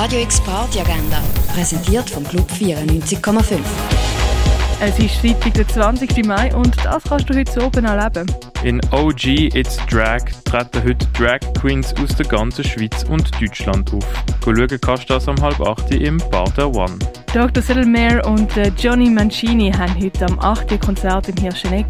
Radio X Party Agenda, präsentiert vom Club 94,5. Es ist Freitag, der 20. Mai und das kannst du heute oben erleben. In OG It's Drag treten heute Drag Queens aus der ganzen Schweiz und Deutschland auf. Schauen kannst du das um halb 8 im Bar der One. Dr. Settlemare und äh, Johnny Mancini haben heute am 8. Konzert im Hirscheneck.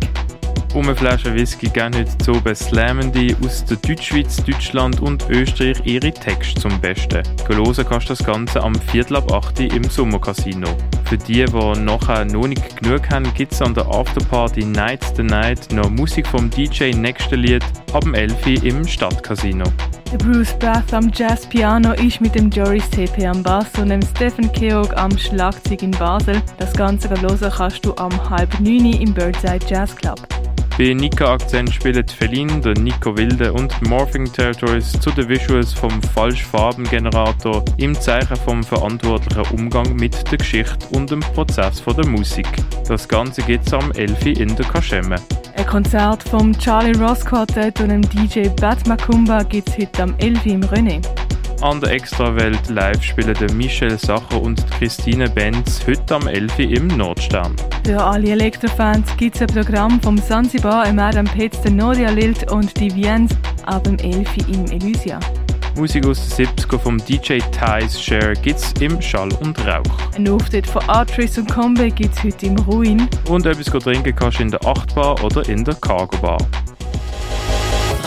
Um eine Flasche Whisky gehen heute oben Slammende aus der Deutschschweiz, Deutschland und Österreich ihre Texte zum Besten. Hören kannst du das Ganze am Viertel ab 8 im Sommercasino. Für die, die nachher noch nicht genug haben, gibt es an der Afterparty Night the Night noch Musik vom DJ Nächste Lied ab dem 11 im Stadtcasino. Der Bruce Bath am Jazzpiano ist mit dem Joris TP am Bass und dem Stephen Keogh am Schlagzeug in Basel. Das Ganze hören kannst du am halb 9 im Birdside Jazz Club. Bei Nika Akzent spielen Feline, der Nico Wilde und Morphing Territories zu den Visuals vom Falschfarbengenerator im Zeichen vom verantwortlichen Umgang mit der Geschichte und dem Prozess von der Musik. Das Ganze gibt's am 11. in der Kaschemme. Ein Konzert vom Charlie Ross Quartett und dem DJ Bat Makumba gibt's heute am 11. im René. An der Extrawelt live spielen der Michel Sacher und Christine Benz heute am 11. im Nordstern. Für alle Elektrofans gibt es ein Programm vom Sansibar, Madame Petz, der Noria Lilt und die Viens ab dem 11. im Elysia. Musik aus den 70er vom DJ Thais Share gibt's im Schall und Rauch. Ein Auftritt von Artris und Combe gibt's heute im Ruin. Und etwas trinken kannst du in der 8 Bar oder in der Cargo Bar.